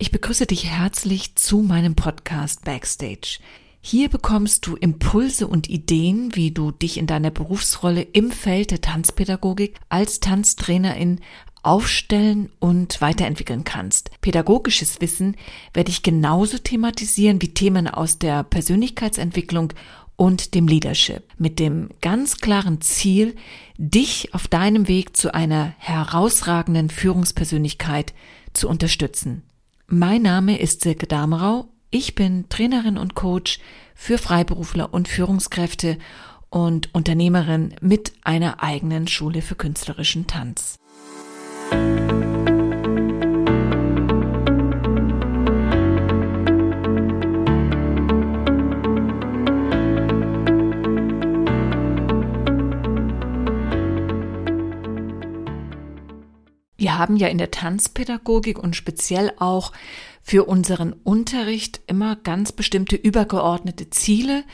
Ich begrüße dich herzlich zu meinem Podcast Backstage. Hier bekommst du Impulse und Ideen, wie du dich in deiner Berufsrolle im Feld der Tanzpädagogik als Tanztrainerin aufstellen und weiterentwickeln kannst. Pädagogisches Wissen werde ich genauso thematisieren wie Themen aus der Persönlichkeitsentwicklung und dem Leadership mit dem ganz klaren Ziel, dich auf deinem Weg zu einer herausragenden Führungspersönlichkeit zu unterstützen. Mein Name ist Silke Damerau. Ich bin Trainerin und Coach für Freiberufler und Führungskräfte und Unternehmerin mit einer eigenen Schule für künstlerischen Tanz. Wir haben ja in der Tanzpädagogik und speziell auch für unseren Unterricht immer ganz bestimmte übergeordnete Ziele,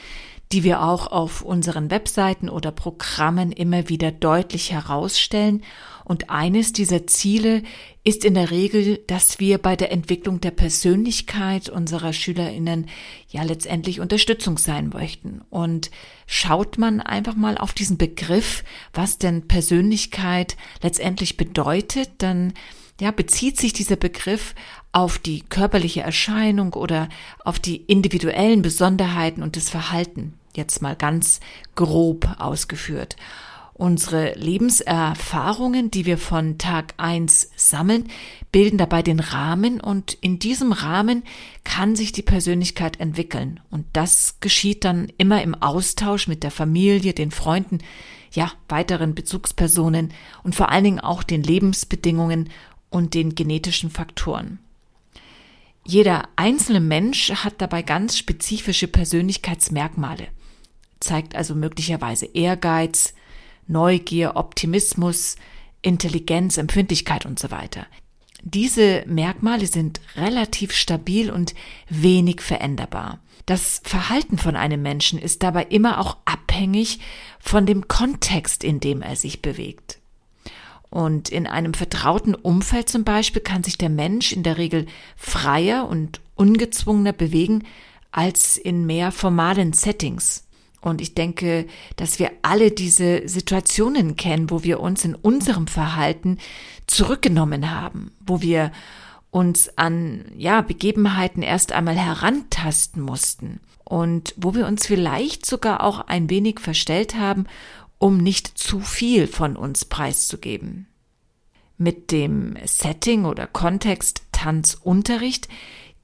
die wir auch auf unseren Webseiten oder Programmen immer wieder deutlich herausstellen. Und eines dieser Ziele ist in der Regel, dass wir bei der Entwicklung der Persönlichkeit unserer Schülerinnen ja letztendlich Unterstützung sein möchten. Und schaut man einfach mal auf diesen Begriff, was denn Persönlichkeit letztendlich bedeutet, dann ja, bezieht sich dieser Begriff auf die körperliche Erscheinung oder auf die individuellen Besonderheiten und das Verhalten, jetzt mal ganz grob ausgeführt. Unsere Lebenserfahrungen, die wir von Tag eins sammeln, bilden dabei den Rahmen und in diesem Rahmen kann sich die Persönlichkeit entwickeln. Und das geschieht dann immer im Austausch mit der Familie, den Freunden, ja, weiteren Bezugspersonen und vor allen Dingen auch den Lebensbedingungen und den genetischen Faktoren. Jeder einzelne Mensch hat dabei ganz spezifische Persönlichkeitsmerkmale, zeigt also möglicherweise Ehrgeiz, Neugier, Optimismus, Intelligenz, Empfindlichkeit und so weiter. Diese Merkmale sind relativ stabil und wenig veränderbar. Das Verhalten von einem Menschen ist dabei immer auch abhängig von dem Kontext, in dem er sich bewegt. Und in einem vertrauten Umfeld zum Beispiel kann sich der Mensch in der Regel freier und ungezwungener bewegen als in mehr formalen Settings. Und ich denke, dass wir alle diese Situationen kennen, wo wir uns in unserem Verhalten zurückgenommen haben, wo wir uns an, ja, Begebenheiten erst einmal herantasten mussten und wo wir uns vielleicht sogar auch ein wenig verstellt haben um nicht zu viel von uns preiszugeben. Mit dem Setting oder Kontext Tanzunterricht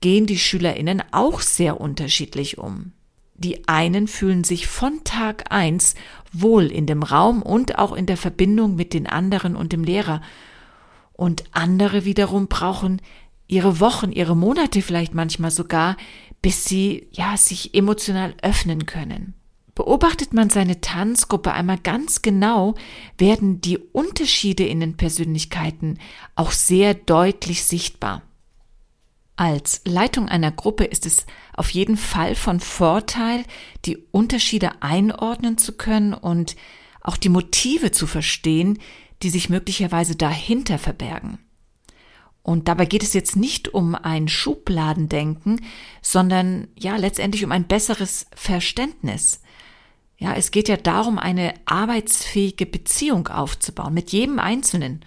gehen die Schülerinnen auch sehr unterschiedlich um. Die einen fühlen sich von Tag eins wohl in dem Raum und auch in der Verbindung mit den anderen und dem Lehrer. Und andere wiederum brauchen ihre Wochen, ihre Monate vielleicht manchmal sogar, bis sie, ja, sich emotional öffnen können. Beobachtet man seine Tanzgruppe einmal ganz genau, werden die Unterschiede in den Persönlichkeiten auch sehr deutlich sichtbar. Als Leitung einer Gruppe ist es auf jeden Fall von Vorteil, die Unterschiede einordnen zu können und auch die Motive zu verstehen, die sich möglicherweise dahinter verbergen. Und dabei geht es jetzt nicht um ein Schubladendenken, sondern ja letztendlich um ein besseres Verständnis. Ja, es geht ja darum, eine arbeitsfähige Beziehung aufzubauen mit jedem Einzelnen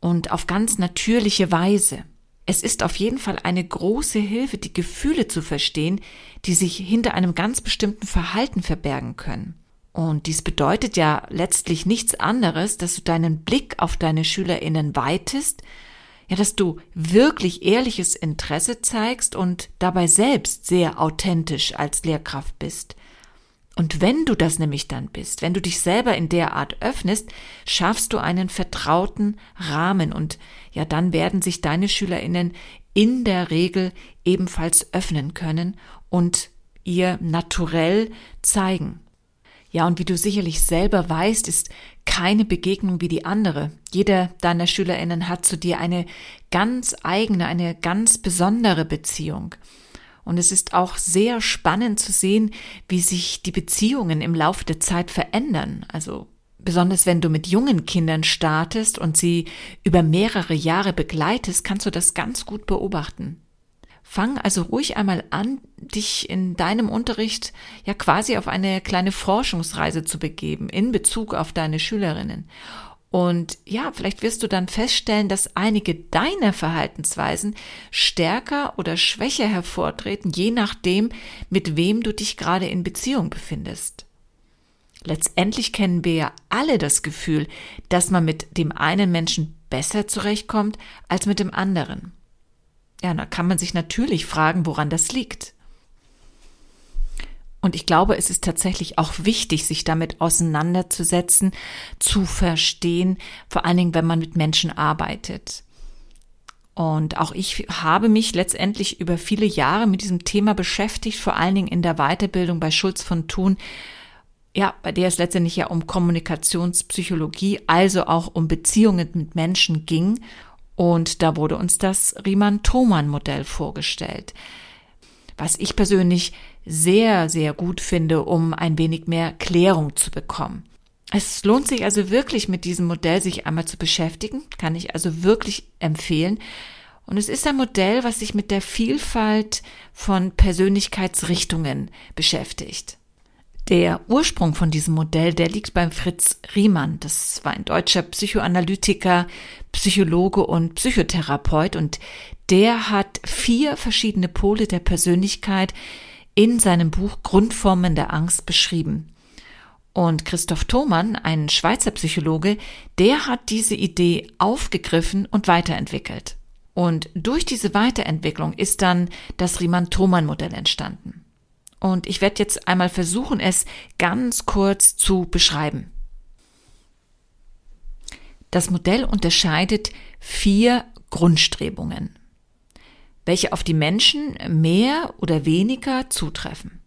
und auf ganz natürliche Weise. Es ist auf jeden Fall eine große Hilfe, die Gefühle zu verstehen, die sich hinter einem ganz bestimmten Verhalten verbergen können. Und dies bedeutet ja letztlich nichts anderes, dass du deinen Blick auf deine Schülerinnen weitest, ja, dass du wirklich ehrliches Interesse zeigst und dabei selbst sehr authentisch als Lehrkraft bist. Und wenn du das nämlich dann bist, wenn du dich selber in der Art öffnest, schaffst du einen vertrauten Rahmen und ja, dann werden sich deine Schülerinnen in der Regel ebenfalls öffnen können und ihr naturell zeigen. Ja, und wie du sicherlich selber weißt, ist keine Begegnung wie die andere. Jeder deiner Schülerinnen hat zu dir eine ganz eigene, eine ganz besondere Beziehung. Und es ist auch sehr spannend zu sehen, wie sich die Beziehungen im Laufe der Zeit verändern. Also besonders wenn du mit jungen Kindern startest und sie über mehrere Jahre begleitest, kannst du das ganz gut beobachten. Fang also ruhig einmal an, dich in deinem Unterricht ja quasi auf eine kleine Forschungsreise zu begeben in Bezug auf deine Schülerinnen. Und ja, vielleicht wirst du dann feststellen, dass einige deiner Verhaltensweisen stärker oder schwächer hervortreten, je nachdem, mit wem du dich gerade in Beziehung befindest. Letztendlich kennen wir ja alle das Gefühl, dass man mit dem einen Menschen besser zurechtkommt als mit dem anderen. Ja, da kann man sich natürlich fragen, woran das liegt. Und ich glaube, es ist tatsächlich auch wichtig, sich damit auseinanderzusetzen, zu verstehen, vor allen Dingen, wenn man mit Menschen arbeitet. Und auch ich habe mich letztendlich über viele Jahre mit diesem Thema beschäftigt, vor allen Dingen in der Weiterbildung bei Schulz von Thun, ja, bei der es letztendlich ja um Kommunikationspsychologie, also auch um Beziehungen mit Menschen ging. Und da wurde uns das Riemann-Thomann-Modell vorgestellt was ich persönlich sehr, sehr gut finde, um ein wenig mehr Klärung zu bekommen. Es lohnt sich also wirklich mit diesem Modell sich einmal zu beschäftigen, kann ich also wirklich empfehlen. Und es ist ein Modell, was sich mit der Vielfalt von Persönlichkeitsrichtungen beschäftigt. Der Ursprung von diesem Modell, der liegt beim Fritz Riemann. Das war ein deutscher Psychoanalytiker, Psychologe und Psychotherapeut und der hat vier verschiedene Pole der Persönlichkeit in seinem Buch Grundformen der Angst beschrieben. Und Christoph Thomann, ein Schweizer Psychologe, der hat diese Idee aufgegriffen und weiterentwickelt. Und durch diese Weiterentwicklung ist dann das Riemann-Thomann-Modell entstanden. Und ich werde jetzt einmal versuchen, es ganz kurz zu beschreiben. Das Modell unterscheidet vier Grundstrebungen welche auf die Menschen mehr oder weniger zutreffen.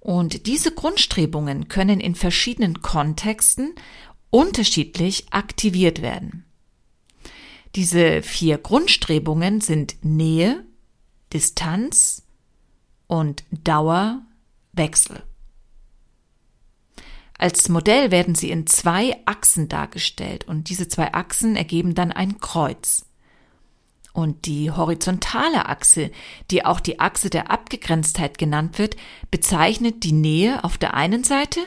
Und diese Grundstrebungen können in verschiedenen Kontexten unterschiedlich aktiviert werden. Diese vier Grundstrebungen sind Nähe, Distanz und Dauerwechsel. Als Modell werden sie in zwei Achsen dargestellt und diese zwei Achsen ergeben dann ein Kreuz. Und die horizontale Achse, die auch die Achse der Abgegrenztheit genannt wird, bezeichnet die Nähe auf der einen Seite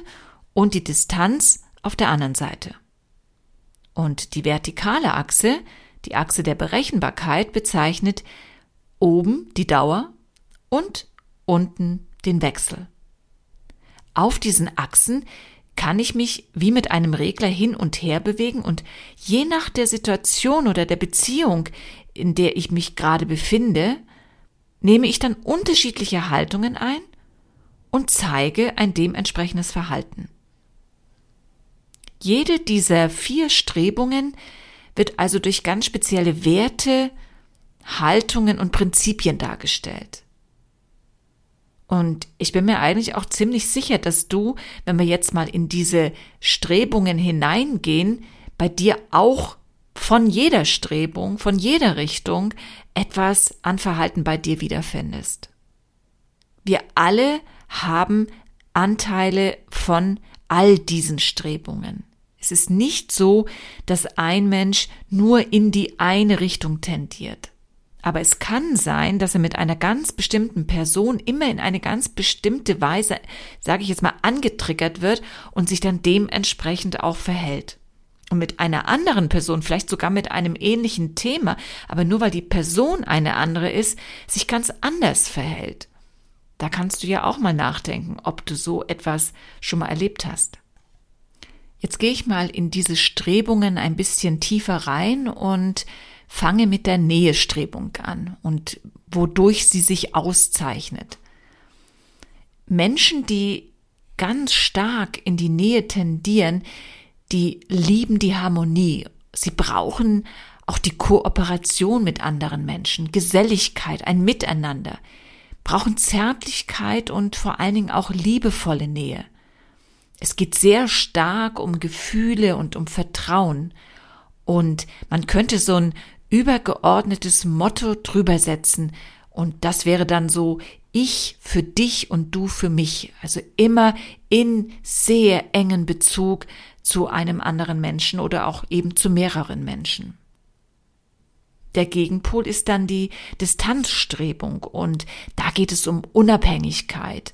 und die Distanz auf der anderen Seite. Und die vertikale Achse, die Achse der Berechenbarkeit, bezeichnet oben die Dauer und unten den Wechsel. Auf diesen Achsen kann ich mich wie mit einem Regler hin und her bewegen und je nach der Situation oder der Beziehung, in der ich mich gerade befinde, nehme ich dann unterschiedliche Haltungen ein und zeige ein dementsprechendes Verhalten. Jede dieser vier Strebungen wird also durch ganz spezielle Werte, Haltungen und Prinzipien dargestellt. Und ich bin mir eigentlich auch ziemlich sicher, dass du, wenn wir jetzt mal in diese Strebungen hineingehen, bei dir auch von jeder Strebung, von jeder Richtung etwas an Verhalten bei dir wiederfindest. Wir alle haben Anteile von all diesen Strebungen. Es ist nicht so, dass ein Mensch nur in die eine Richtung tendiert. Aber es kann sein, dass er mit einer ganz bestimmten Person immer in eine ganz bestimmte Weise, sage ich jetzt mal, angetriggert wird und sich dann dementsprechend auch verhält und mit einer anderen Person, vielleicht sogar mit einem ähnlichen Thema, aber nur weil die Person eine andere ist, sich ganz anders verhält. Da kannst du ja auch mal nachdenken, ob du so etwas schon mal erlebt hast. Jetzt gehe ich mal in diese Strebungen ein bisschen tiefer rein und fange mit der Nähestrebung an und wodurch sie sich auszeichnet. Menschen, die ganz stark in die Nähe tendieren, die lieben die Harmonie. Sie brauchen auch die Kooperation mit anderen Menschen, Geselligkeit, ein Miteinander, brauchen Zärtlichkeit und vor allen Dingen auch liebevolle Nähe. Es geht sehr stark um Gefühle und um Vertrauen. Und man könnte so ein übergeordnetes Motto drüber setzen. Und das wäre dann so, ich für dich und du für mich. Also immer in sehr engen Bezug zu einem anderen Menschen oder auch eben zu mehreren Menschen. Der Gegenpol ist dann die Distanzstrebung und da geht es um Unabhängigkeit,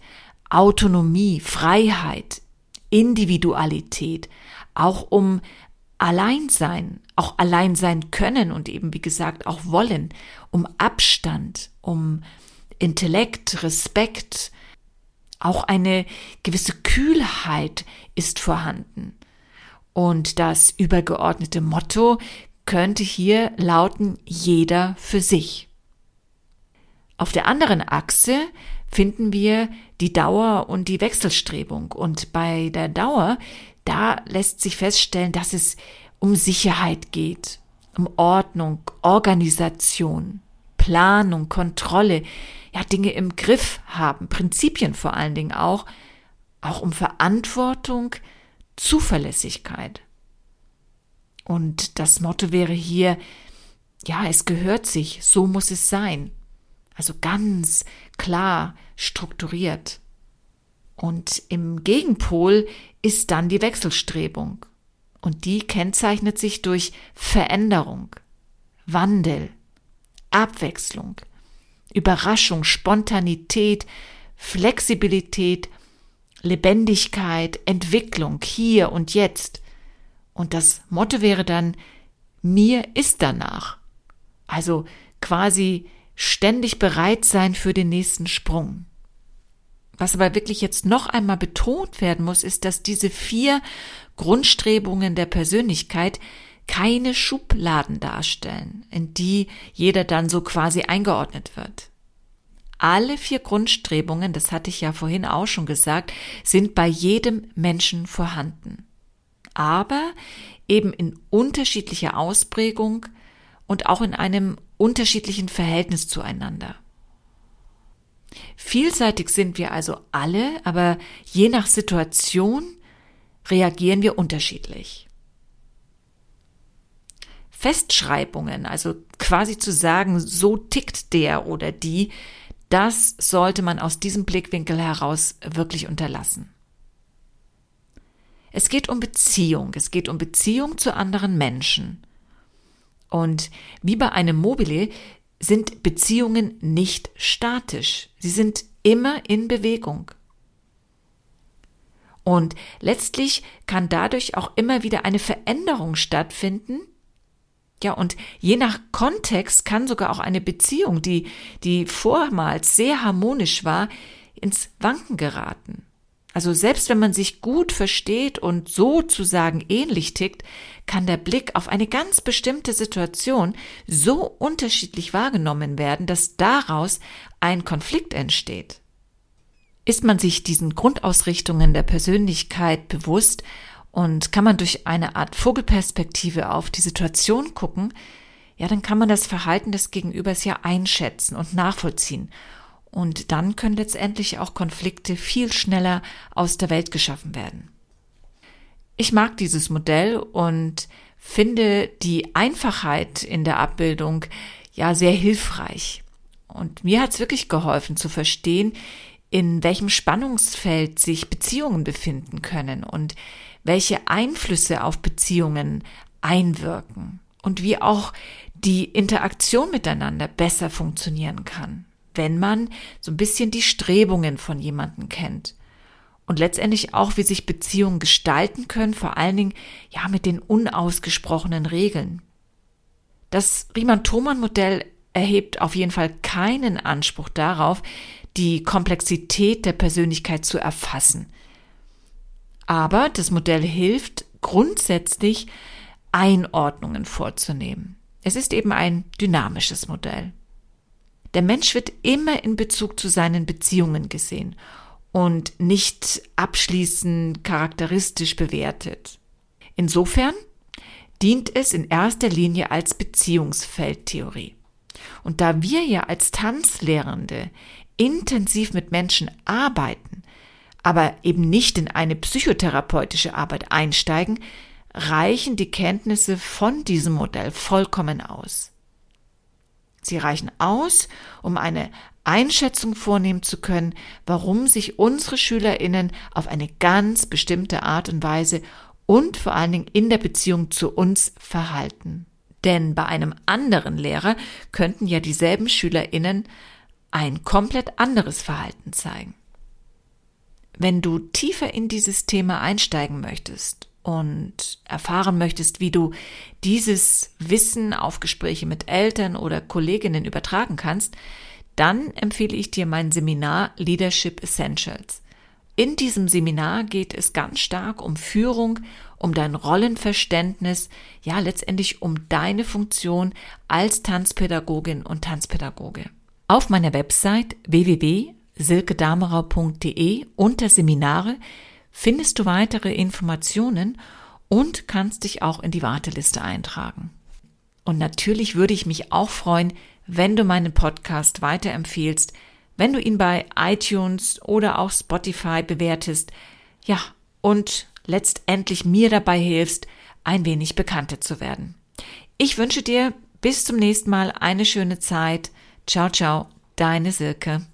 Autonomie, Freiheit, Individualität, auch um Alleinsein, auch allein sein können und eben, wie gesagt, auch wollen, um Abstand, um Intellekt, Respekt, auch eine gewisse Kühlheit ist vorhanden. Und das übergeordnete Motto könnte hier lauten jeder für sich. Auf der anderen Achse finden wir die Dauer und die Wechselstrebung. Und bei der Dauer, da lässt sich feststellen, dass es um Sicherheit geht, um Ordnung, Organisation, Planung, Kontrolle, ja, Dinge im Griff haben, Prinzipien vor allen Dingen auch, auch um Verantwortung, Zuverlässigkeit. Und das Motto wäre hier, ja, es gehört sich, so muss es sein. Also ganz klar strukturiert. Und im Gegenpol ist dann die Wechselstrebung. Und die kennzeichnet sich durch Veränderung, Wandel, Abwechslung, Überraschung, Spontanität, Flexibilität, Lebendigkeit, Entwicklung hier und jetzt. Und das Motto wäre dann, mir ist danach. Also quasi ständig bereit sein für den nächsten Sprung. Was aber wirklich jetzt noch einmal betont werden muss, ist, dass diese vier Grundstrebungen der Persönlichkeit keine Schubladen darstellen, in die jeder dann so quasi eingeordnet wird. Alle vier Grundstrebungen, das hatte ich ja vorhin auch schon gesagt, sind bei jedem Menschen vorhanden. Aber eben in unterschiedlicher Ausprägung und auch in einem unterschiedlichen Verhältnis zueinander. Vielseitig sind wir also alle, aber je nach Situation reagieren wir unterschiedlich. Festschreibungen, also quasi zu sagen, so tickt der oder die, das sollte man aus diesem Blickwinkel heraus wirklich unterlassen. Es geht um Beziehung, es geht um Beziehung zu anderen Menschen. Und wie bei einem Mobile sind Beziehungen nicht statisch. Sie sind immer in Bewegung. Und letztlich kann dadurch auch immer wieder eine Veränderung stattfinden. Ja, und je nach Kontext kann sogar auch eine Beziehung, die, die vormals sehr harmonisch war, ins Wanken geraten. Also selbst wenn man sich gut versteht und sozusagen ähnlich tickt, kann der Blick auf eine ganz bestimmte Situation so unterschiedlich wahrgenommen werden, dass daraus ein Konflikt entsteht. Ist man sich diesen Grundausrichtungen der Persönlichkeit bewusst und kann man durch eine Art Vogelperspektive auf die Situation gucken, ja, dann kann man das Verhalten des Gegenübers ja einschätzen und nachvollziehen und dann können letztendlich auch Konflikte viel schneller aus der Welt geschaffen werden. Ich mag dieses Modell und finde die Einfachheit in der Abbildung ja sehr hilfreich. Und mir hat es wirklich geholfen zu verstehen, in welchem Spannungsfeld sich Beziehungen befinden können und welche Einflüsse auf Beziehungen einwirken und wie auch die Interaktion miteinander besser funktionieren kann wenn man so ein bisschen die Strebungen von jemandem kennt. Und letztendlich auch, wie sich Beziehungen gestalten können, vor allen Dingen ja mit den unausgesprochenen Regeln. Das Riemann-Thomann-Modell erhebt auf jeden Fall keinen Anspruch darauf, die Komplexität der Persönlichkeit zu erfassen. Aber das Modell hilft grundsätzlich, Einordnungen vorzunehmen. Es ist eben ein dynamisches Modell. Der Mensch wird immer in Bezug zu seinen Beziehungen gesehen und nicht abschließend charakteristisch bewertet. Insofern dient es in erster Linie als Beziehungsfeldtheorie. Und da wir ja als Tanzlehrende intensiv mit Menschen arbeiten, aber eben nicht in eine psychotherapeutische Arbeit einsteigen, reichen die Kenntnisse von diesem Modell vollkommen aus. Sie reichen aus, um eine Einschätzung vornehmen zu können, warum sich unsere Schülerinnen auf eine ganz bestimmte Art und Weise und vor allen Dingen in der Beziehung zu uns verhalten. Denn bei einem anderen Lehrer könnten ja dieselben Schülerinnen ein komplett anderes Verhalten zeigen. Wenn du tiefer in dieses Thema einsteigen möchtest und erfahren möchtest, wie du dieses Wissen auf Gespräche mit Eltern oder Kolleginnen übertragen kannst, dann empfehle ich dir mein Seminar Leadership Essentials. In diesem Seminar geht es ganz stark um Führung, um dein Rollenverständnis, ja letztendlich um deine Funktion als Tanzpädagogin und Tanzpädagoge. Auf meiner Website www.silkedamerau.de unter Seminare findest du weitere Informationen und kannst dich auch in die Warteliste eintragen. Und natürlich würde ich mich auch freuen, wenn du meinen Podcast weiterempfiehlst, wenn du ihn bei iTunes oder auch Spotify bewertest, ja, und letztendlich mir dabei hilfst, ein wenig bekannter zu werden. Ich wünsche dir bis zum nächsten Mal eine schöne Zeit. Ciao, ciao, deine Silke.